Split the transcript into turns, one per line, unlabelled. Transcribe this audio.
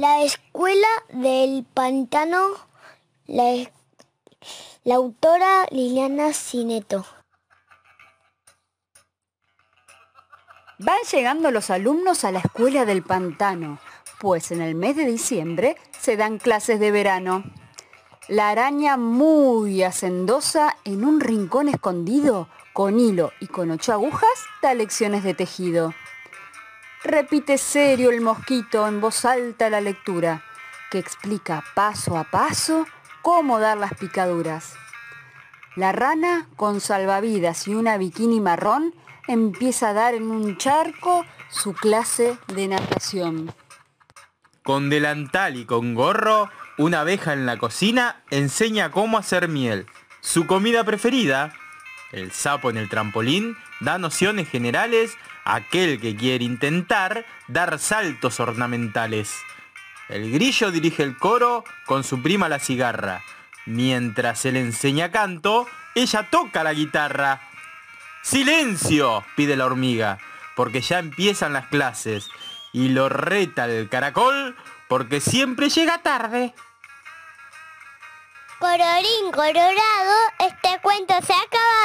La escuela del pantano, la, autora Liliana Cineto.
Van llegando los alumnos a la escuela del pantano, pues en el mes de diciembre se dan clases de verano. La araña muy hacendosa en un rincón escondido, con hilo y con ocho agujas, da lecciones de tejido. Repite serio el mosquito en voz alta la lectura, que explica paso a paso cómo dar las picaduras. La rana, con salvavidas y una bikini marrón, empieza a dar en un charco su clase de natación.
Con delantal y con gorro, una abeja en la cocina enseña cómo hacer miel. Su comida preferida, el sapo en el trampolín, da nociones generales aquel que quiere intentar dar saltos ornamentales. El grillo dirige el coro con su prima la cigarra. Mientras él enseña canto, ella toca la guitarra. ¡Silencio! pide la hormiga, porque ya empiezan las clases. Y lo reta el caracol, porque siempre llega tarde.
Colorín colorado, este cuento se ha acabado.